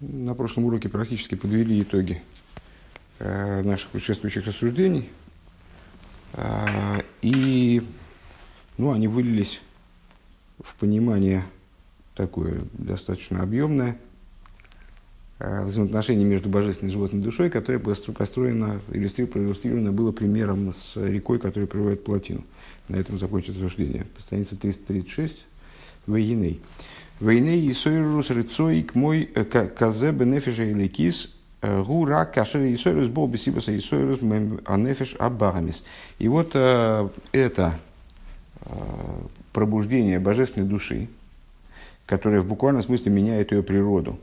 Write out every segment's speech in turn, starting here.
На прошлом уроке практически подвели итоги э, наших предшествующих рассуждений. Э, и ну, они вылились в понимание такое достаточно объемное э, взаимоотношение между божественной и животной душой, которое построено, иллюстрировано было примером с рекой, которая приводит плотину. На этом закончится рассуждение. Страница 336. Вейней. Вейней и сойрус рыцоик мой э, казе бенефиша или кис э, гура кашер и сойрус бол бесибаса и сойрус анефиш абагамис. И вот э, это э, пробуждение божественной души, которое в буквальном смысле меняет ее природу.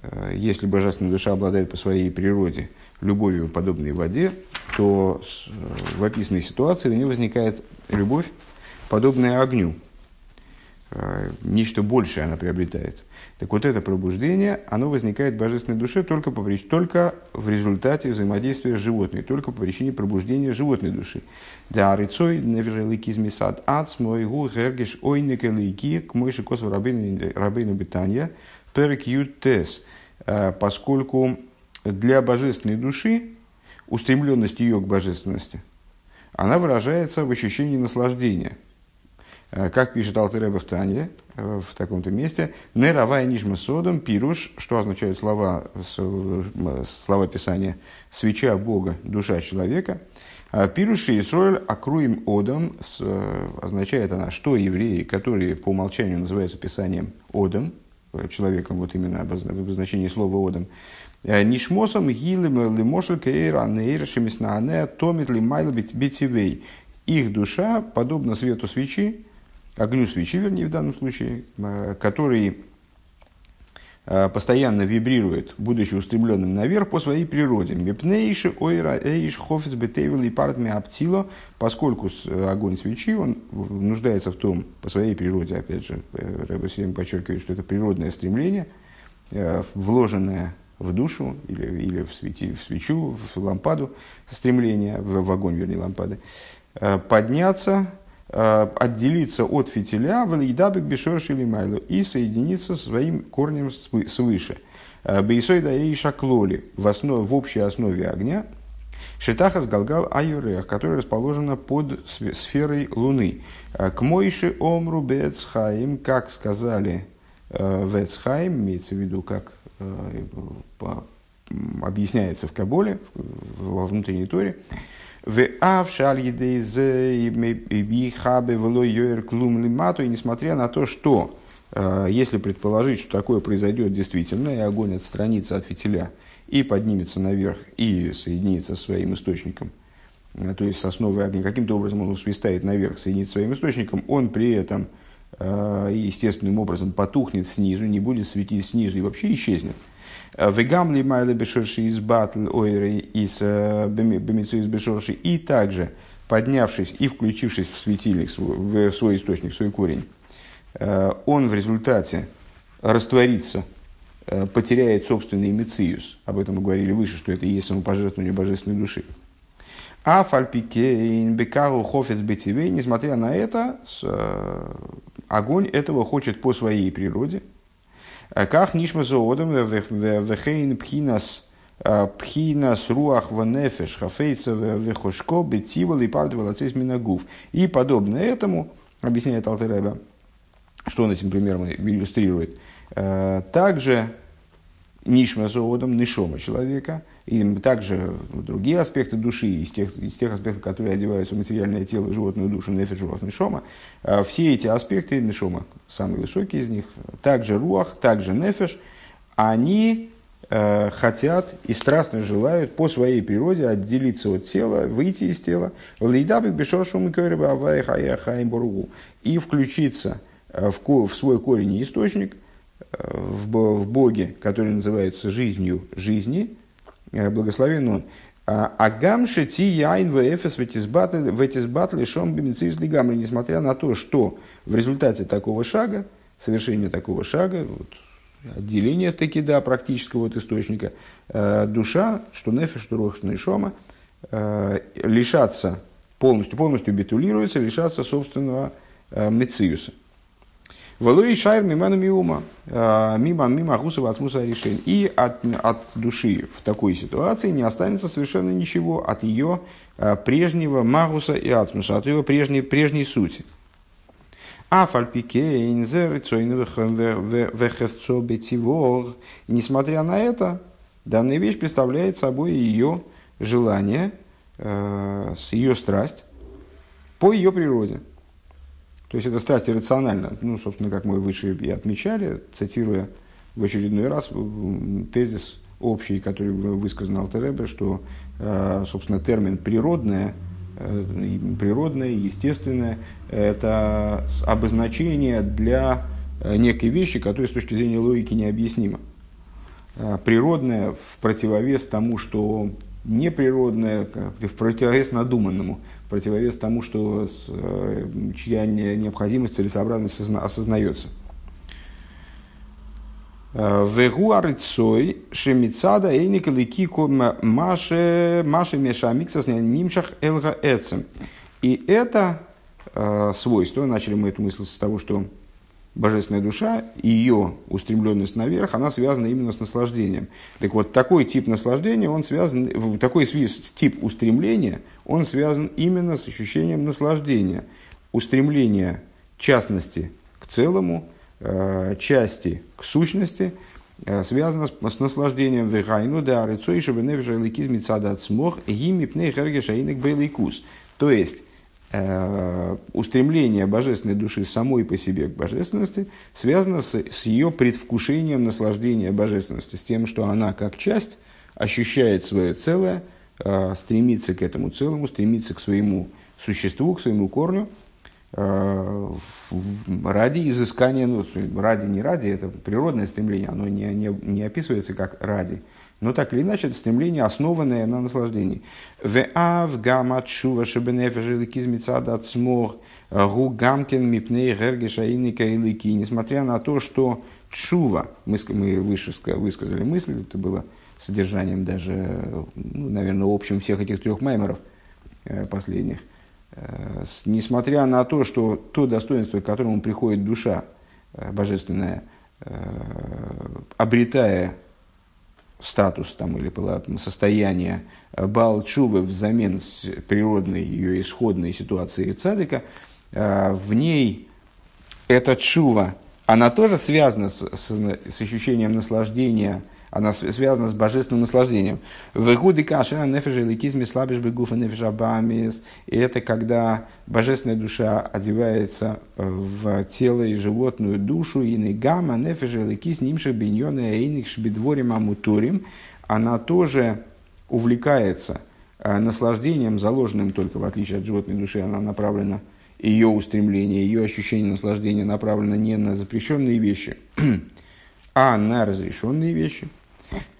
Э, если божественная душа обладает по своей природе любовью, подобной воде, то в описанной ситуации у нее возникает любовь, подобная огню – Э, нечто большее она приобретает. Так вот это пробуждение, оно возникает в божественной душе только, по, только в результате взаимодействия с животной, только по причине пробуждения животной души. Да, рыцой невежелики измисад ац мой гу гергиш ойник лейки к мойши косу рабейну бетания перек. Э, поскольку для божественной души устремленность ее к божественности, она выражается в ощущении наслаждения – Э, как пишет Алтереба в Тане, э, в таком-то месте, «Неравая нижма содом пируш», что означают слова, э, слова Писания, «свеча Бога, душа человека», а Пируши и Исроэль акруим одом означает она, что евреи, которые по умолчанию называются Писанием одом, человеком вот именно в обозначении слова одом, Нишмосом гилем лимошель кейра нейр шемиснаане томит лимайл битивей. Их душа, подобно свету свечи, огню свечи, вернее, в данном случае, э, который э, постоянно вибрирует, будучи устремленным наверх по своей природе. Мепнейши ойра эйш хофиц бетейвел и партми аптило, поскольку э, огонь свечи, он нуждается в том, по своей природе, опять же, Рэбе всем подчеркивает, что это природное стремление, вложенное в душу или, или в, свети, в свечу, в лампаду, стремление, в, в огонь, вернее, лампады, подняться отделиться от фитиля в лейдабек бешорш или майлу и соединиться со своим корнем свыше. Э, Бейсойда и шаклоли в, основе, в общей основе огня Шитахас Галгал Аюрех, которая расположена под сферой Луны. Э, к Мойши Омру Бецхаим, как сказали Вецхаим, имеется в виду, как объясняется в Каболе, во внутренней торе, в клум лимату, и несмотря на то, что э, если предположить, что такое произойдет действительно, и огонь отстранится от фитиля и поднимется наверх и соединится со своим источником, э, то есть с основой огня, каким-то образом он усвистает наверх, соединится своим источником, он при этом э, естественным образом потухнет снизу, не будет светить снизу и вообще исчезнет. Вегам ли майле бешорши из батл ойры из э, бемицу из бешорши. И также, поднявшись и включившись в светильник, в свой источник, в свой корень, э, он в результате растворится, э, потеряет собственный мециус. Об этом мы говорили выше, что это и есть самопожертвование божественной души. А фальпикейн бекару хофец бетивей, несмотря на это, огонь этого хочет по своей природе – как нишма зоодом вехейн пхинас э, пхинас руах ванефеш хафейца вехошко бетивал и пардовал минагув. И подобно этому, объясняет Алтереба, что он этим примером иллюстрирует, э, также нишма зоодом, нишома человека – и также другие аспекты души, из тех, из тех аспектов, которые одеваются в материальное тело, животную душу, нефиш, руах, нишома, а все эти аспекты, нишома, самые высокие из них, также руах, также нефиш, они э, хотят и страстно желают по своей природе отделиться от тела, выйти из тела, и включиться э, в, в свой корень и источник, э, в, в Боге, который называется жизнью жизни, благословен он. А, Агамши ти яйн в эфес в этисбатли шом бимицис лигамри, несмотря на то, что в результате такого шага, совершения такого шага, вот, отделения таки да, практического от источника, э, душа, что нефиш, что рох, что шома, э, лишаться полностью, полностью битулируется, лишаться собственного э, мециуса. Валуи шайр миману миума, мимо мимо гусова асмуса решень. И от, от души в такой ситуации не останется совершенно ничего от ее прежнего магуса и ацмуса, от ее прежней, прежней сути. А фальпике Несмотря на это, данная вещь представляет собой ее желание, ее страсть по ее природе. То есть это страсть иррациональна. Ну, собственно, как мы выше и отмечали, цитируя в очередной раз тезис общий, который высказан Алтеребе, что, э, собственно, термин «природное», э, природное, естественное, это обозначение для э, некой вещи, которая с точки зрения логики необъяснима. Природное в противовес тому, что неприродное, в противовес надуманному – противовес тому, что э, чья необходимость, целесообразность осознается. Э, Вегу арыцой шемицада эйника ликико маше маше мешамиксас нимшах элга эцем. И это э, свойство, начали мы эту мысль с того, что божественная душа, ее устремленность наверх, она связана именно с наслаждением. Так вот, такой тип наслаждения, он связан, такой тип устремления, он связан именно с ощущением наслаждения. Устремление частности к целому, э, части к сущности, э, связано с, с наслаждением вегайну да арицой шабеневжа ликиз мицада смог гими пней хергешаинек бейликус. То есть, устремление божественной души самой по себе к божественности связано с, с ее предвкушением наслаждения божественности, с тем, что она как часть ощущает свое целое, э, стремится к этому целому, стремится к своему существу, к своему корню, э, ради изыскания, ну, ради не ради, это природное стремление, оно не, не, не описывается как ради, но так или иначе, это стремление, основанное на наслаждении. Веав гамат шува шебенефежи кизмицада от смог гу гамкин мипней гергеша иника илики. Несмотря на то, что чува, мы, мы выше высказали мысль, это было содержанием даже, ну, наверное, общим всех этих трех маймеров э, последних. Э, несмотря на то, что то достоинство, к которому приходит душа э, божественная, обретая статус там, или состояние Балчувы взамен природной ее исходной ситуации цадика, э, в ней эта чува, она тоже связана с, с, с ощущением наслаждения – она связана с божественным наслаждением. В Игуде Кашера нефежа ликизме слабиш бегуфа нефежа бамис. И это когда божественная душа одевается э, в тело и животную душу, и негама нефежа ликиз нимша биньона эйник шбидворим амутурим. Она тоже увлекается э, наслаждением, заложенным только в отличие от животной души, она направлена, ее устремление, ее ощущение наслаждения направлено не на запрещенные вещи, а на разрешенные вещи –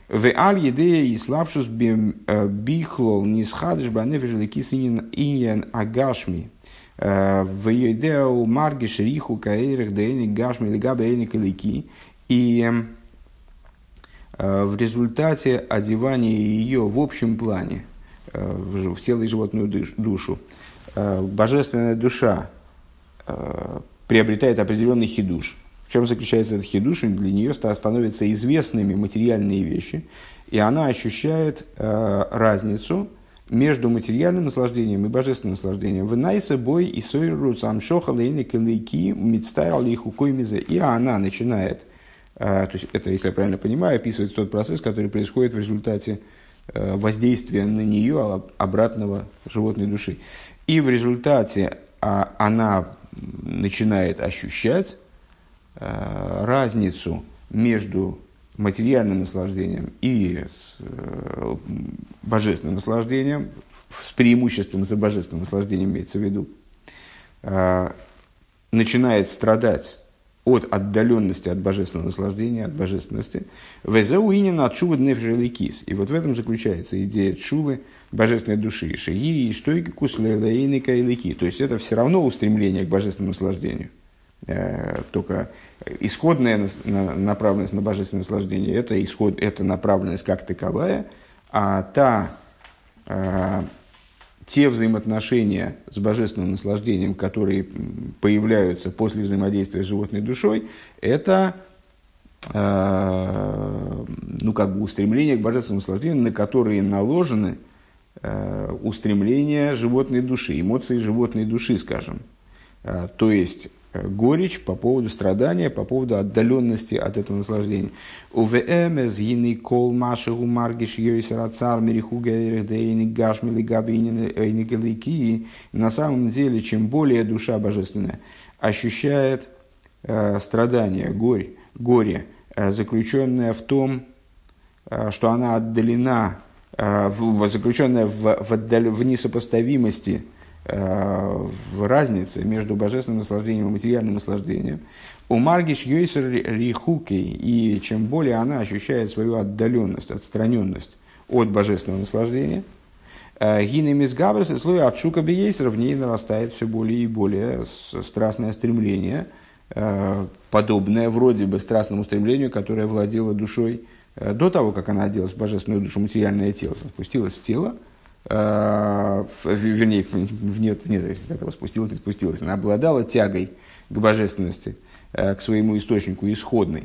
в аль едея и слабшус бихлол не схадыш банефиш лекис иньян агашми. В едеу маргиш риху каэрих дейни гашми легаба эйник лики. И в результате одевания ее в общем плане в тело и животную душу, божественная душа приобретает определенный хидуш – чем заключается этот хидуш? Для нее становятся известными материальные вещи, и она ощущает э, разницу между материальным наслаждением и божественным наслаждением. В бой и сойру самшоха калейки мицтайр лихукой мизе. И она начинает, э, то есть это, если я правильно понимаю, описывает тот процесс, который происходит в результате э, воздействия на нее обратного животной души. И в результате э, она начинает ощущать разницу между материальным наслаждением и с, э, божественным наслаждением, с преимуществом за божественным наслаждением имеется в виду, э, начинает страдать от отдаленности от божественного наслаждения, от божественности. Везеуинин от шувы кис. И вот в этом заключается идея чувы божественной души. Шиги и штойки куслейлейника и лики. То есть это все равно устремление к божественному наслаждению. Только исходная направленность на божественное наслаждение – это, исход, это направленность как таковая, а та э, те взаимоотношения с божественным наслаждением, которые появляются после взаимодействия с животной душой, это э, ну, как бы устремление к божественному наслаждению, на которые наложены э, устремления животной души, эмоции животной души, скажем. Э, то есть Э, горечь по поводу страдания, по поводу отдаленности от этого наслаждения. УВМС гины кол маши гумаргиш йойсер ацар мерихуга эрдейни гашмили На самом деле, чем более душа божественная ощущает э, страдание, горе, горе, э, заключенное в том, э, что она отдалена, э, в, заключенная в, в, отдал, в несопоставимости – в разнице между божественным наслаждением и материальным наслаждением. У Маргиш Йойсер Рихукей, и чем более она ощущает свою отдаленность, отстраненность от божественного наслаждения, э, Гинем из Габрес и слой от Шука в ней нарастает все более и более страстное стремление, э, подобное вроде бы страстному стремлению, которое владело душой э, до того, как она оделась в божественную душу, материальное тело, спустилась в тело – Э, вернее, вне, зависимости от этого, спустилась, не спустилась, она обладала тягой к божественности, э, к своему источнику исходной.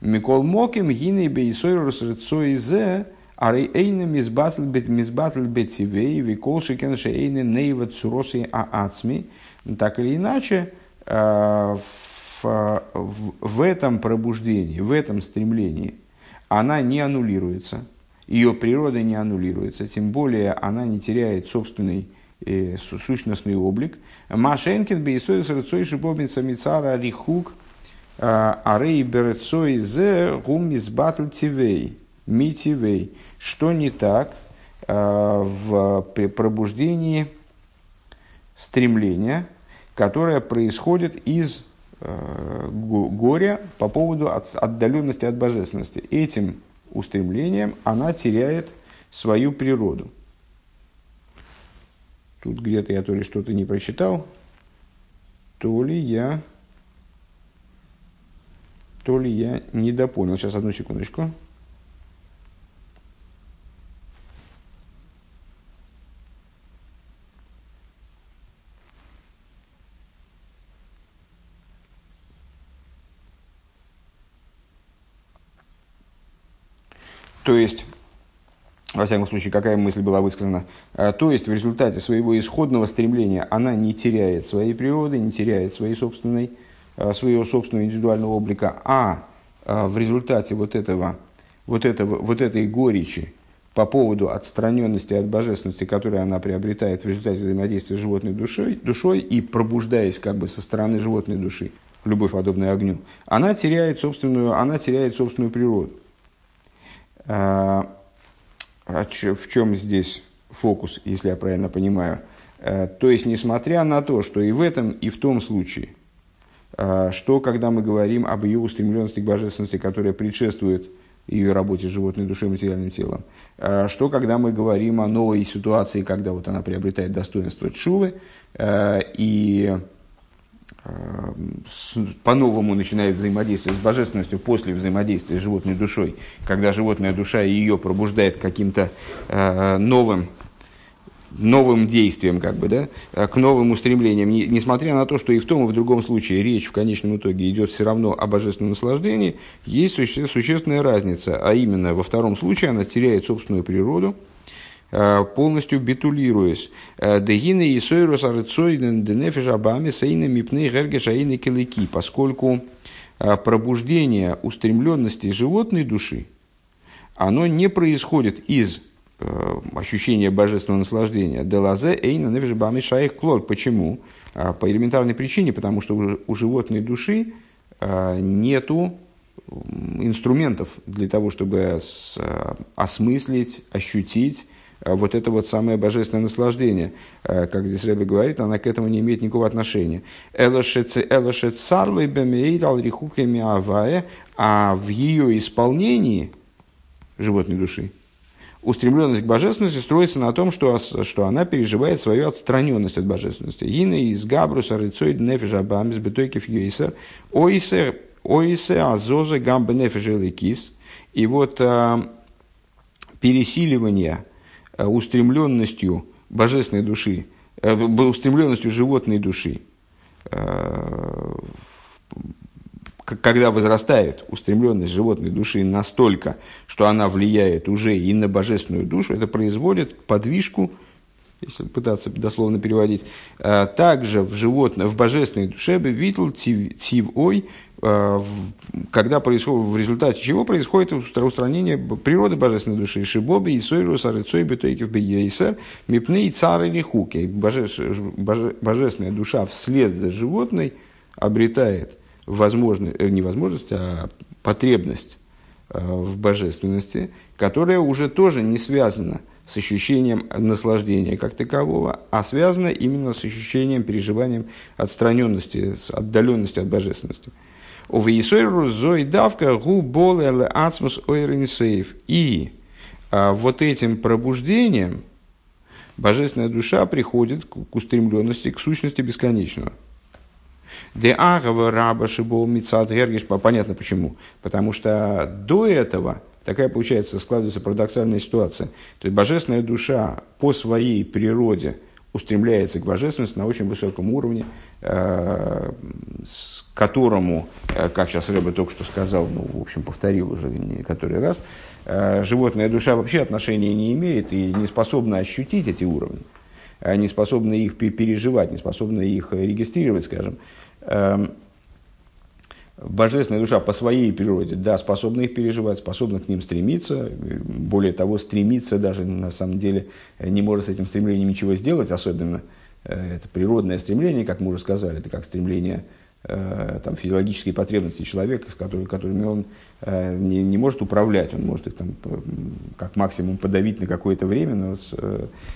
Микол Моким, Гины Бейсойрус Рцоизе, Арей Эйна Мизбатль Бетивей, Викол Шикен Шейна Нейва Цуроси Аацми. Так или иначе, э, в, в этом пробуждении, в этом стремлении она не аннулируется – ее природа не аннулируется, тем более она не теряет собственный э, сущностный облик. Машенкин бейсой с рыцой шибобница мицара рихук э, арей берецой зе гум мизбатл тивей митивей. Что не так э, в пробуждении стремления, которое происходит из э, горя по поводу отдаленности от божественности. Этим устремлением, она теряет свою природу. Тут где-то я то ли что-то не прочитал, то ли я, то ли я не допонял. Сейчас одну секундочку. То есть, во всяком случае, какая мысль была высказана, а, то есть в результате своего исходного стремления она не теряет своей природы, не теряет своей собственной, а, своего собственного индивидуального облика, а, а в результате вот, этого, вот, этого, вот этой горечи по поводу отстраненности от божественности, которую она приобретает в результате взаимодействия с животной душой, душой и пробуждаясь как бы со стороны животной души, любовь подобная огню, она теряет собственную, она теряет собственную природу. А, а в чем здесь фокус, если я правильно понимаю? А, то есть, несмотря на то, что и в этом, и в том случае, что когда мы говорим об ее устремленности к божественности, которая предшествует ее работе с животной душой и материальным телом, что когда мы говорим о новой ситуации, когда вот она приобретает достоинство чувы, и по-новому начинает взаимодействовать с божественностью после взаимодействия с животной душой, когда животная душа ее пробуждает каким-то э, новым, новым действием, как бы, да, э, к новым устремлениям. Не, несмотря на то, что и в том, и в другом случае речь в конечном итоге идет все равно о божественном наслаждении, есть суще, существенная разница, а именно во втором случае она теряет собственную природу, полностью битулируясь. Э, Дегины и сойрус арыцойден денефиш абами сейны мипны гергешаины келыки, поскольку э, пробуждение устремленности животной души, оно не происходит из ощущения божественного наслаждения. Делазе эйна нефиш шаих клор. Почему? По элементарной причине, потому что у животной души нету инструментов для того, чтобы осмыслить, ощутить Э, вот это вот самое божественное наслаждение, э, как здесь Рэбби говорит, она к этому не имеет никакого отношения. А в ее исполнении животной души устремленность к божественности строится на том, что, что она переживает свою отстраненность от божественности. Гина из Габруса рыцоид нефиш абамис бетойкев юисер ойсе ойсе азоза гамбе нефиш И вот а, пересиливание – Э, устремленностью божественной души, устремленностью животной души, когда возрастает устремленность животной души настолько, что она влияет уже и на божественную душу, это производит подвижку если пытаться дословно переводить, э, также в животное, в божественной душе бы витл тив ой, э, когда происходит, в результате чего происходит устранение природы божественной души. Шибоби и сойру сарыцой бетойкив бейсер мипны и цар или хуки. Божественная душа вслед за животной обретает возможность, э, не возможность, а потребность в божественности, которая уже тоже не связана с ощущением наслаждения как такового, а связано именно с ощущением, переживанием отстраненности, с отдаленности от божественности. И а, вот этим пробуждением божественная душа приходит к устремленности, к сущности бесконечного. Де агава раба шибол мицад гергиш, понятно почему. Потому что до этого такая получается, складывается парадоксальная ситуация. То есть божественная душа по своей природе устремляется к божественности на очень высоком уровне, э, с которому, э, как сейчас Рэбе только что сказал, ну, в общем, повторил уже не который раз, э, животная душа вообще отношения не имеет и не способна ощутить эти уровни, не способна их переживать, не способна их регистрировать, скажем. Божественная душа по своей природе, да, способна их переживать, способна к ним стремиться, более того, стремиться даже на самом деле не может с этим стремлением ничего сделать, особенно э, это природное стремление, как мы уже сказали, это как стремление э, там, физиологические потребности человека, с которыми, которыми он э, не, не может управлять, он может их там, как максимум подавить на какое-то время, но с,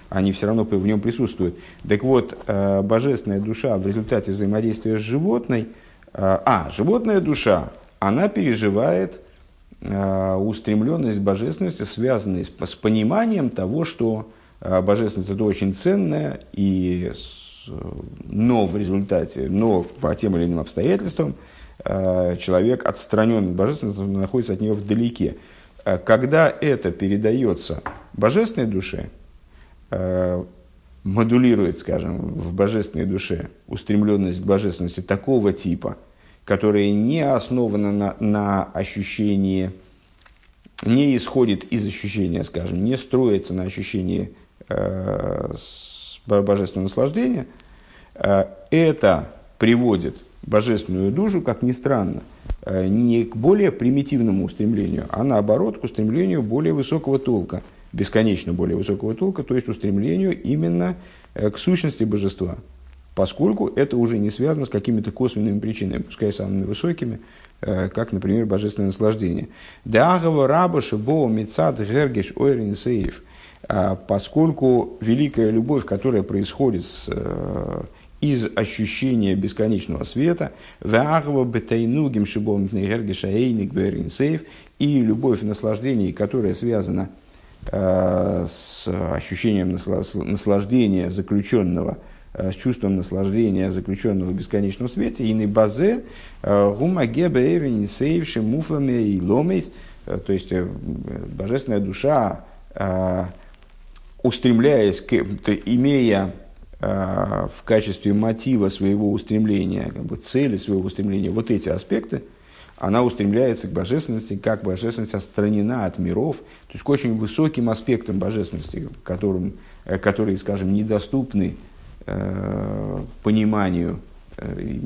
они все равно в нем присутствуют. Так вот, божественная душа в результате взаимодействия с животной – а, а, животная душа, она переживает а, устремленность божественности, связанной с, пониманием того, что а, божественность это очень ценная, и, но в результате, но по тем или иным обстоятельствам человек отстранен от божественности, находится от нее вдалеке. Когда это передается божественной душе, модулирует, скажем, в божественной душе устремленность к божественности такого типа, которая не основана на, на ощущении, не исходит из ощущения, скажем, не строится на ощущении э, божественного наслаждения, э, это приводит божественную душу, как ни странно, э, не к более примитивному устремлению, а наоборот к устремлению более высокого толка – бесконечно более высокого толка, то есть устремлению именно э, к сущности божества, поскольку это уже не связано с какими-то косвенными причинами, пускай самыми высокими, э, как, например, божественное наслаждение. Дагава рабаша бо мецад гергеш ойрин сейф, а поскольку великая любовь, которая происходит с, э, из ощущения бесконечного света, и любовь наслаждений, которая связана с ощущением наслаждения заключенного, э, с чувством наслаждения заключенного в бесконечном свете, и на базе э, гумагебе сейвши муфлами и ломейс, то есть божественная душа, устремляясь, к, имея в качестве мотива своего устремления, как бы цели своего устремления, вот эти аспекты, она устремляется к божественности, как божественность отстранена от миров, то есть к очень высоким аспектам божественности, которым, э, которые, скажем, недоступны э, пониманию э,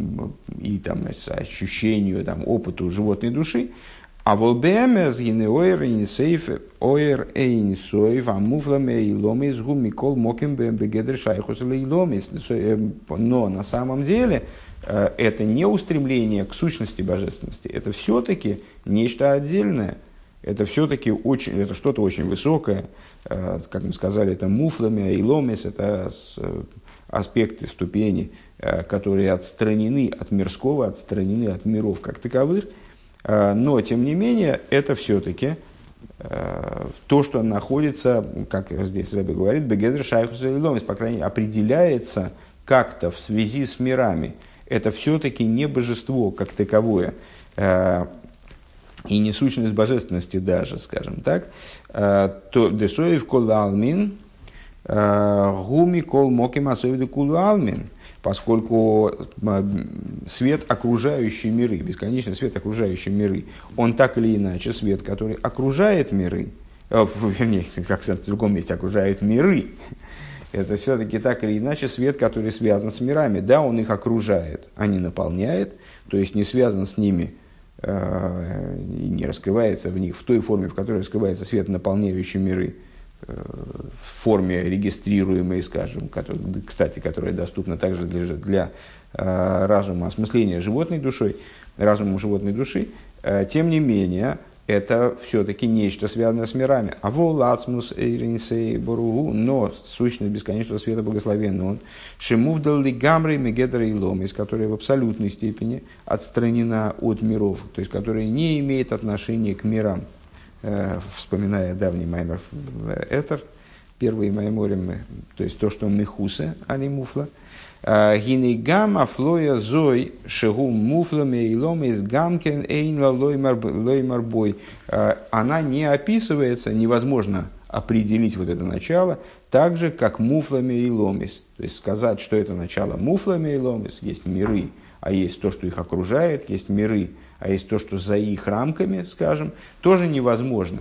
и, там, ощущению, там, опыту животной души. А волбемез гинеоэр и сейф оэр эйн соев амуфламе и ломис гумикол моким бегедр шайхус и ломис. Э, но на самом деле Э, это не устремление к сущности божественности, это все-таки нечто отдельное, это все-таки очень, это что-то очень высокое, э, как мы сказали, это муфлами, иломис, это э, аспекты, ступени, которые отстранены от мирского, отстранены от миров как таковых, но, тем не менее, это все-таки то, что находится, как здесь Рэбби говорит, бегедр шайхус иломис, по крайней мере, определяется как-то в связи с мирами – это все-таки не божество как таковое, э, и не сущность божественности даже, скажем так, э, то десоев колалмин, Гуми кол моким асовиду кулу поскольку свет окружающий миры, бесконечный свет окружающий миры, он так или иначе свет, который окружает миры, вернее, как в другом месте окружает миры, это все-таки так или иначе свет, который связан с мирами. Да, он их окружает, а не наполняет, то есть не связан с ними э, не раскрывается в них в той форме, в которой раскрывается свет, наполняющий миры, э, в форме регистрируемой, скажем, который, кстати, которая доступна также для, для э, разума осмысления животной душой, разумом животной души. Тем не менее, это все-таки нечто связанное с мирами. А волацмус эйринсей боругу, но сущность бесконечного света благословенный он, шимувдал ли гамры мегедра и ломис, которая в абсолютной степени отстранена от миров, то есть которая не имеет отношения к мирам. Э, вспоминая давний маймер Этер, первый майморим, то есть то, что мехусе, а не муфла – Гинегам афлоя зой шегу муфлами илом из гамкен эйн лоймар бой. Она не описывается, невозможно определить вот это начало, так же, как муфлами и ломис. То есть сказать, что это начало муфлами и ломис, есть миры, а есть то, что их окружает, есть миры, а есть то, что за их рамками, скажем, тоже невозможно.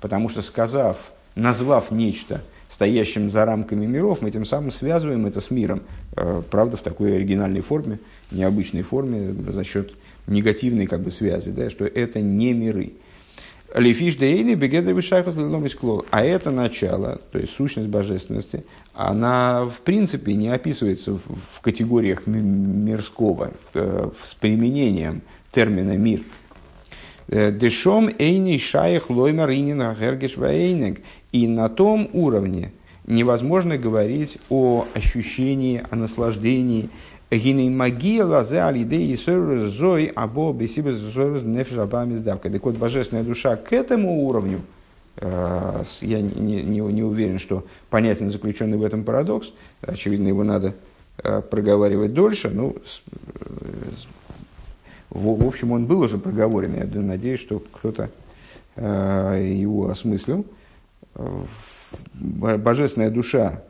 Потому что сказав, назвав нечто – стоящим за рамками миров, мы тем самым связываем это с миром. Э, правда, в такой оригинальной форме, необычной форме, за счет негативной как бы, связи, да, что это не миры. Лефиш дейни бегедр шайхус А это начало, то есть сущность божественности, она в принципе не описывается в категориях мирского, э, с применением термина «мир». Э, Дешом эйни шаях лоймар инина гергеш ваэйнег. И на том уровне невозможно говорить о ощущении, о наслаждении. Гиней магия лазе алидей и зой або бесибе нефшабамиздавка. Так вот, божественная душа к этому уровню, э, я не, не, не уверен, что понятен заключенный в этом парадокс. Очевидно, его надо э, проговаривать дольше. Ну, в, в общем, он был уже проговорен. Я надеюсь, что кто-то э, его осмыслил божественная душа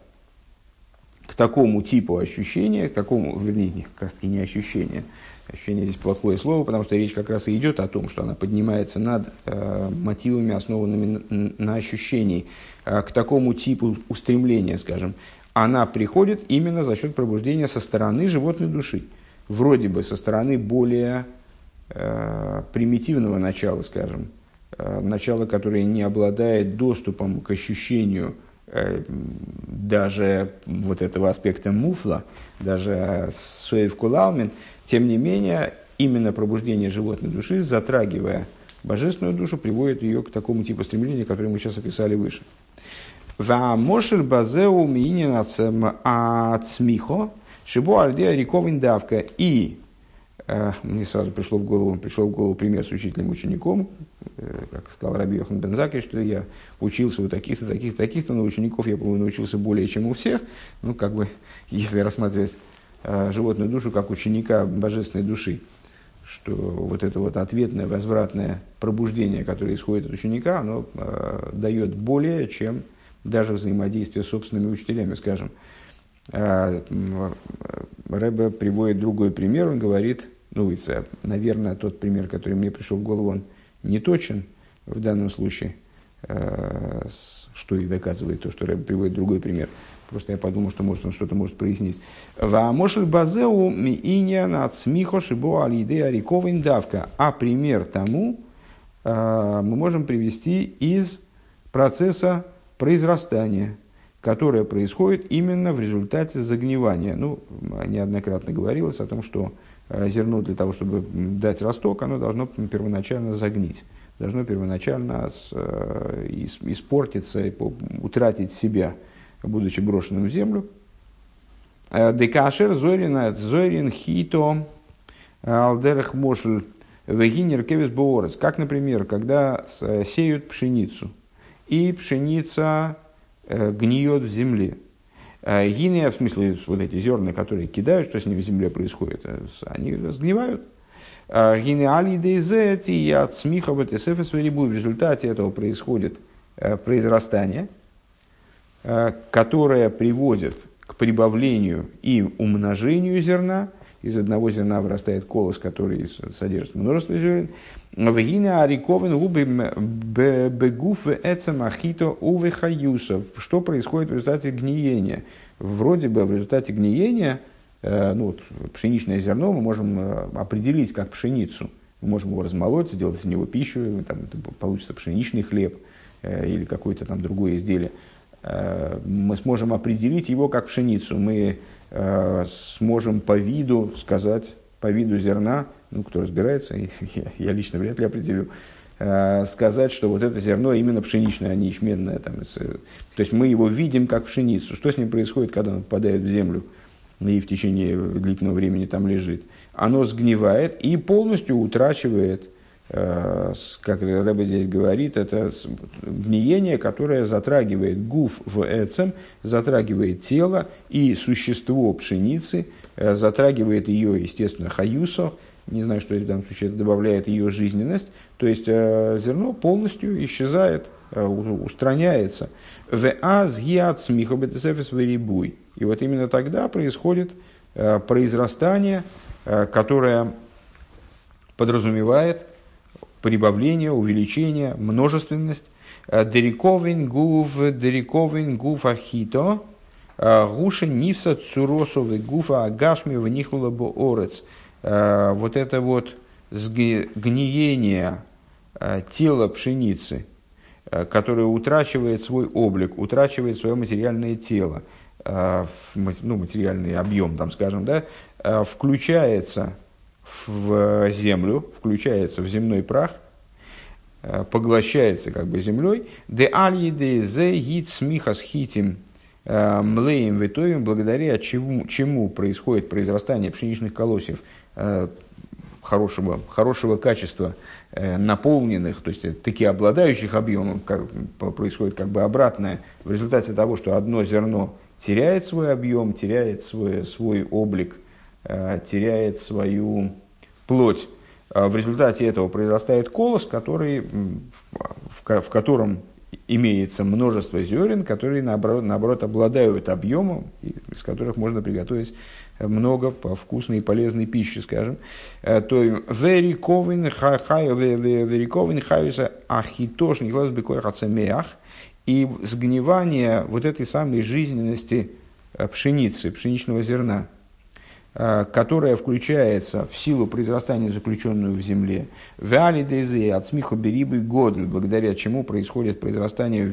к такому типу ощущения, к такому, вернее, как раз не ощущение, ощущение здесь плохое слово, потому что речь как раз и идет о том, что она поднимается над э, мотивами, основанными на, на ощущении, э, к такому типу устремления, скажем, она приходит именно за счет пробуждения со стороны животной души. Вроде бы со стороны более э, примитивного начала, скажем, Э, начало, которое не обладает доступом к ощущению э, даже вот этого аспекта муфла, даже соев кулалмин, тем не менее, именно пробуждение животной души, затрагивая божественную душу, приводит ее к такому типу стремления, которое мы сейчас описали выше. Мошер базеу миининацем ацмихо, шибо альдея риковин давка. И э, мне сразу пришло в голову, пришел в голову пример с учителем учеником, Э, как сказал Раби Йохан Бензаки, что я учился у таких-то, таких-то, таких-то, но учеников я, по-моему, научился более, чем у всех. Ну, как бы, если рассматривать э, животную душу как ученика божественной души, что вот это вот ответное, возвратное пробуждение, которое исходит от ученика, оно э, дает более, чем даже взаимодействие с собственными учителями, скажем. Рэбе приводит другой пример, он говорит, ну, наверное, тот пример, который мне пришел в голову, он не точен в данном случае, э, что и доказывает то, что Рэб приводит другой пример. Просто я подумал, что может он что-то может прояснить. Ваамошель базеу мииня над смихо шибо алидея риковин. А пример тому э, мы можем привести из процесса произрастания, которое происходит именно в результате загнивания. Ну, неоднократно говорилось о том, что зерно для того, чтобы дать росток, оно должно первоначально загнить, должно первоначально э, испортиться, утратить себя, будучи брошенным в землю. Э, Декашер зойрин зойрин хито алдерах мошель вегинер кевис боорес. Как, например, когда сеют пшеницу, и пшеница гниет в земле – Э, Гиния, в смысле, вот эти зерна, которые кидают, что с ними в земле происходит, э, они разгнивают. Э, Гинеали дейзет и от смеха в В результате этого происходит произрастание. которая приводит к прибавлению и умножению зерна. Из одного зерна вырастает колос, который содержит множество зерен. Вегина ариковен губы бегуф эцемахито увехаюсов. Что происходит в результате гниения? Вроде бы в результате гниения, ну, вот, пшеничное зерно мы можем определить как пшеницу – мы можем его размолоть, сделать из него пищу, там, получится пшеничный хлеб э, или какое-то там другое изделие. Э, мы сможем определить его как пшеницу. Мы э, сможем по виду сказать, по виду зерна, ну, кто разбирается, я, лично вряд ли определю, э, сказать, что вот это зерно именно пшеничное, а не ячменное. Там, то есть мы его видим как пшеницу. Что с ним происходит, когда он попадает в землю и в течение длительного времени там лежит? оно сгнивает и полностью утрачивает, э, как Рэбе здесь говорит, это гниение, которое затрагивает гуф в эцем, затрагивает тело и существо пшеницы, э, затрагивает ее, естественно, хаюсо, не знаю, что в данном случае это добавляет ее жизненность, то есть э, зерно полностью исчезает, устраняется. И вот именно тогда происходит произрастание Э, которая подразумевает прибавление, увеличение, множественность. Э, дериковин гув, дериковин гуф ахито, э, гуша нивса цуросовый гуфа агашми внихнула бы орец. Вот это вот гниение тела пшеницы, которое утрачивает свой облик, утрачивает свое материальное тело, ну, материальный объем, там, скажем, да, Э, включается в землю, включается в земной прах, э, поглощается как бы землей. Де альеде зе гит смихас хитим э, млеем витовим, благодаря чему, чему происходит произрастание пшеничных колосьев хорошего, хорошего качества, наполненных, то есть таки обладающих объемом, как, происходит как бы обратное, в результате того, что одно зерно теряет свой объем, теряет свой, свой облик – Э, теряет свою плоть. А в результате этого произрастает колос, который, в, в котором имеется множество зерен, которые наоборот, наоборот обладают объемом, из которых можно приготовить много вкусной и полезной пищи, скажем. Э, то вериковин хаюса ахитош глаз бекоях и сгнивание вот этой самой жизненности э, пшеницы, пшеничного зерна – Э, которая включается в силу произрастания, заключенную в земле, валидезы от смеха берибы годль, благодаря чему происходит произрастание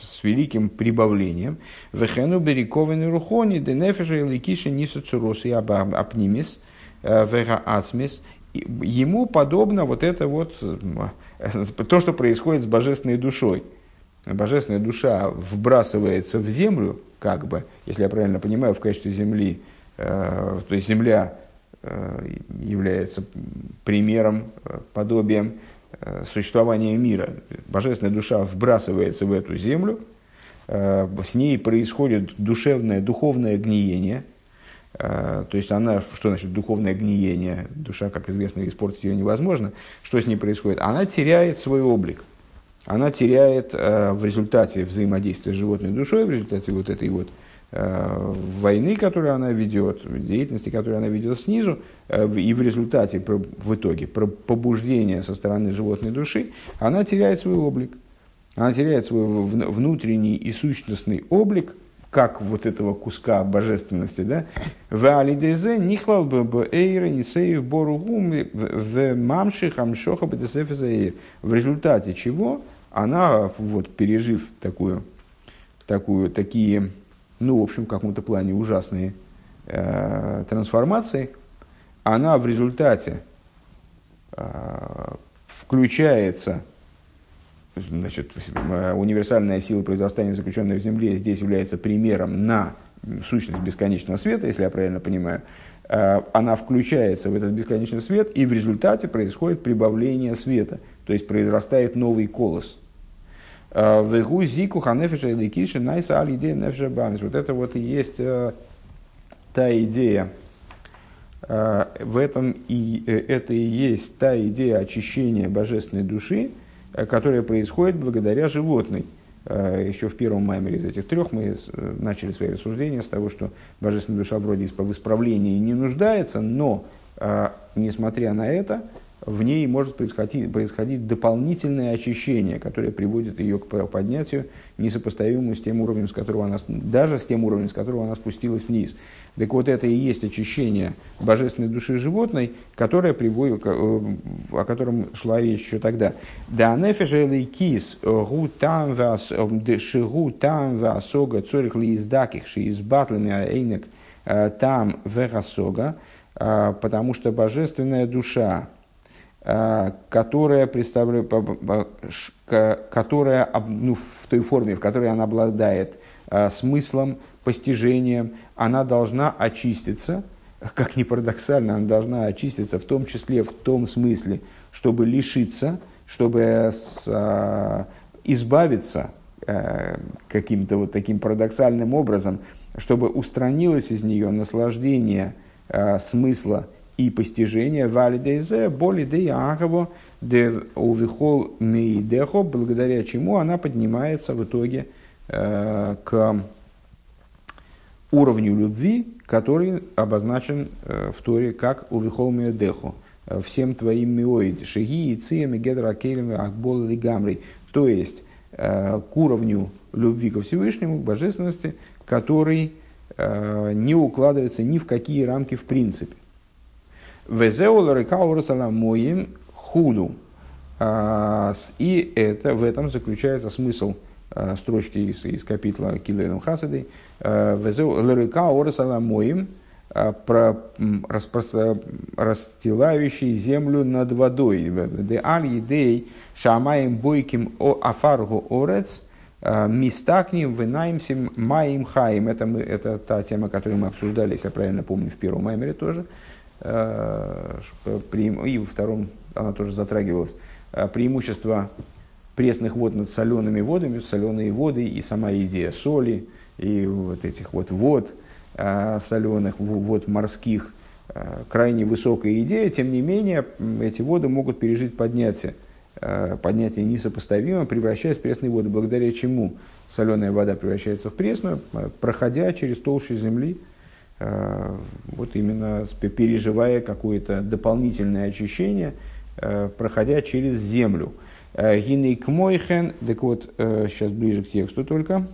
с великим прибавлением, вехену бериковен рухони, денефеша и ликиши нису цурос и апнимис, э, вега асмис, ему подобно вот это вот, э, то, что происходит с божественной душой. Божественная душа вбрасывается в землю, как бы, если я правильно понимаю, в качестве земли, Э, то есть земля э, является примером, э, подобием существования мира. Божественная душа вбрасывается в эту землю, с ней происходит душевное, духовное гниение. То есть она, что значит духовное гниение? Душа, как известно, испортить ее невозможно. Что с ней происходит? Она теряет свой облик. Она теряет в результате взаимодействия с животной душой, в результате вот этой вот Э, войны, которую она ведет, деятельности, которую она ведет снизу, э, и в результате, в итоге, побуждения со стороны животной души, она теряет свой облик. Она теряет свой внутренний и сущностный облик, как вот этого куска божественности, да, в алидезе нихлал бы эйра нисеев боругум в мамши хамшоха в результате чего она, вот, пережив такую, такую, такие ну, в общем, в каком-то плане ужасные э, трансформации, она в результате э, включается, значит, универсальная сила произрастания, заключенная в Земле, здесь является примером на сущность бесконечного света, если я правильно понимаю, э, она включается в этот бесконечный свет, и в результате происходит прибавление света, то есть произрастает новый колос – Вегу зику ханефиша или найса али идея нефиша бамис. Вот это вот и есть э, та идея, э, в этом и э, это и есть та идея очищения божественной души, которая происходит благодаря животной. Еще в первом маймере из этих трех мы начали свои рассуждения с того, что божественная душа вроде в исправлении не нуждается, но, несмотря на это, в ней может происходить, происходить дополнительное очищение, которое приводит ее к поднятию, несопоставимому с тем уровнем, с которого она, даже с тем уровнем, с которого она спустилась вниз. Так вот, это и есть очищение божественной души животной, которое приводит, э, о котором шла речь еще тогда. Да нефеже кис гу там вас э, шигу там васога цорих ли издаких ши избатлами айнек э, там вегасога, потому что божественная душа, Э, которая, представляет, которая ну, в той форме, в которой она обладает э, смыслом, постижением, она должна очиститься, как ни парадоксально, она должна очиститься в том числе в том смысле, чтобы лишиться, чтобы а, избавиться каким-то вот таким парадоксальным образом, чтобы устранилось из нее наслаждение смысла и постижения валидейзе боли де яхово де увихол мейдехо, благодаря чему она поднимается в итоге э, к уровню любви, который обозначен э, в Торе как увихол мейдехо, э, всем твоим миоид, шиги и цием и гедра келем ахбол лигамри, то есть к уровню любви ко Всевышнему, к божественности, который не укладывается ни в какие рамки в принципе. Моим худу. А, и это, в этом заключается смысл а, строчки из, из капитла Киленом Хасады. А, Везеу моим расстилающий землю над водой. Де аль едей шамаем бойким о афаргу орец мистакним вынаемсим маим хаим. Это, мы, это та тема, которую мы обсуждали, если я правильно помню, в первом маймере тоже. Э, и во втором она тоже затрагивалась, э, преимущество пресных вод над солеными водами, соленые воды и сама идея соли, и вот этих вот вод э, соленых, вод морских, крайне высокая идея, тем не менее эти воды могут пережить поднятие, поднятие несопоставимо, превращаясь в пресные воды, благодаря чему соленая вода превращается в пресную, проходя через толщу земли, Э, вот именно переживая какое-то дополнительное очищение, э, проходя через землю. Э, Гинейк мойхен, так вот, сейчас ближе к тексту только,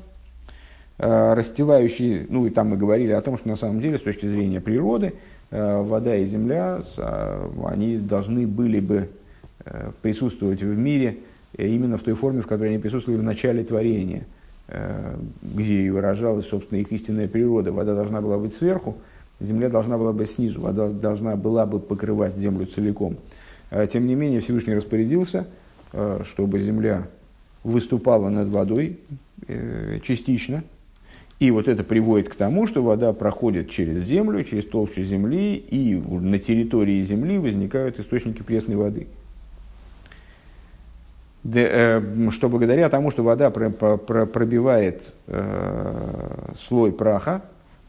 расстилающий, ну и там мы говорили о том, что на самом деле с точки зрения природы вода и земля, они должны были бы присутствовать в мире именно в той форме, в которой они присутствовали в начале творения – Э, где и выражалась, собственно, их истинная природа. Вода должна была быть сверху, земля должна была быть снизу, вода должна была бы покрывать землю целиком. Э, тем не менее, Всевышний распорядился, э, чтобы земля выступала над водой частично. И вот это приводит к тому, что вода проходит через землю, через толщу земли, и на территории земли возникают источники пресной воды – Э, что благодаря тому, что вода пробивает э, слой праха,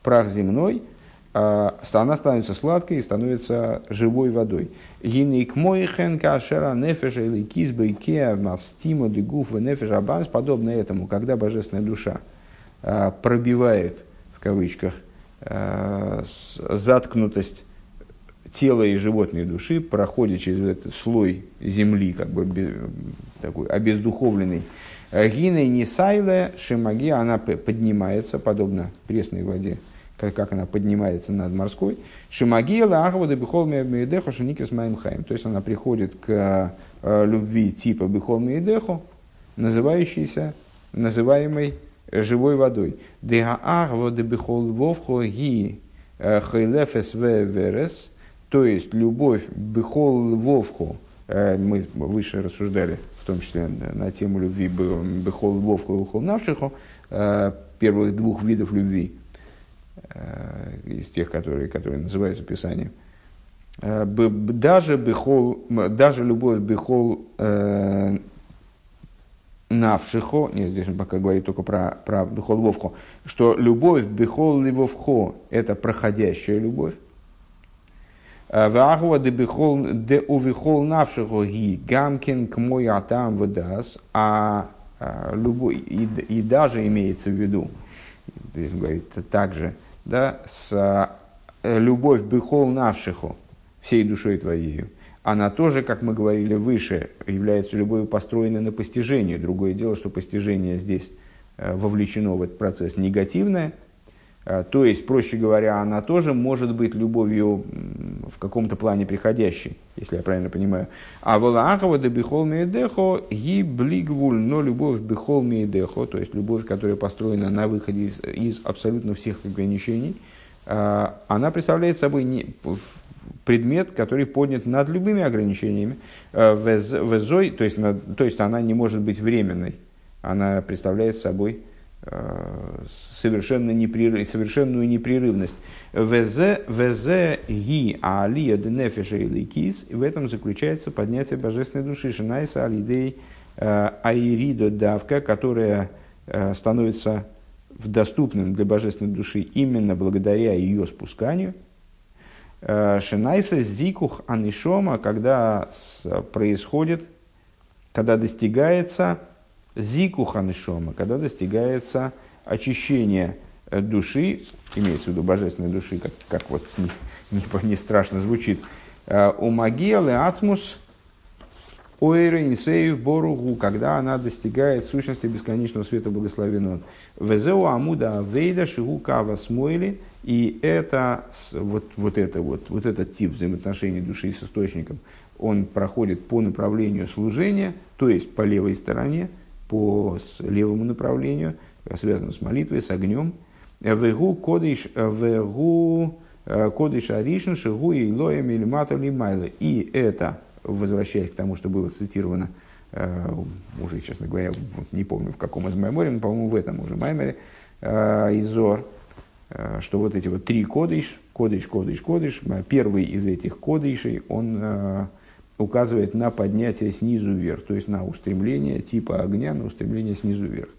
прах земной, а, она становится сладкой и становится живой водой. Гинник мой хенка шера нефеша или кизба и кеа мастима дегуф нефеша абанс, подобно этому, когда божественная душа а, пробивает, в кавычках, а, заткнутость тело и животной души проходит через этот слой земли, как бы такой обездуховленный. Гиной Нисайле Шимаги, она поднимается, подобно пресной воде, как, как она поднимается над морской. Шимаги Лахвода Бихол Меедехо Шуникис Маимхайм. То есть она приходит к э, любви типа Бихол Меедехо, называющейся, называемой живой водой. Дега Ахвода Бихол Вовхо Ги э, Хейлефес Верес – то есть любовь бехол вовху, э, мы выше рассуждали, в том числе на тему любви бехол вовху и бехол навшиху, э, первых двух видов любви, э, из тех, которые, которые называются Писанием. Даже, бехол, даже любовь бехол навшихо, нет, здесь он пока говорит только про, про бехол вовхо, что любовь бехол ливовхо – это проходящая любовь, Де бихол де увихол навшего ги гамкин к мой атам выдас, а а, любой, и, и даже имеется в виду, говорит, также, да, с любовь бехол навшиху, всей душой твоей, она тоже, как мы говорили выше, является любовью построенной на постижении. Другое дело, что постижение здесь вовлечено в этот процесс негативное, Э, то есть, проще говоря, она тоже может быть любовью в каком-то плане приходящей, если я правильно понимаю. А волаахова де бихол меедехо ги блигвуль, но любовь бихол меедехо, то есть любовь, которая построена на выходе из, из абсолютно всех ограничений, э, она представляет собой не, предмет, который поднят над любыми ограничениями, э, везой, то есть, то есть она не может быть временной, она представляет собой Э, совершенно непрерыв, совершенную непрерывность. Везе, везе ги алия денефиша или. В этом заключается поднятие божественной души Шинайса алидей э, аиридо давка, которая э, становится доступным для божественной души именно благодаря ее спусканию. Шинайса зикух анишома, когда происходит, когда достигается зику ханышома, когда достигается очищение э, души, имеется в виду божественной души, как, как вот не, не, не страшно звучит, э, у магиалы ацмус ойры инсею боругу, когда она достигает сущности бесконечного света благословен Везеу амуда вейда шигу кава смойли, и это, вот, вот, это вот, вот этот тип взаимоотношений души с источником, он проходит по направлению служения, то есть по левой стороне, по левому направлению, связано с молитвой, с огнем. Вегу кодиш, вегу э, кодиш аришн шигу и лоем или матали майла. И это, возвращаясь к тому, что было цитировано, э, уже, честно говоря, не помню в каком из майморе, но, по-моему, в этом уже майморе, э, Изор, что вот эти вот три кодиш, кодиш, кодиш, кодиш, первый из этих кодишей, он указывает на поднятие снизу вверх, то есть на устремление типа огня, на устремление снизу вверх.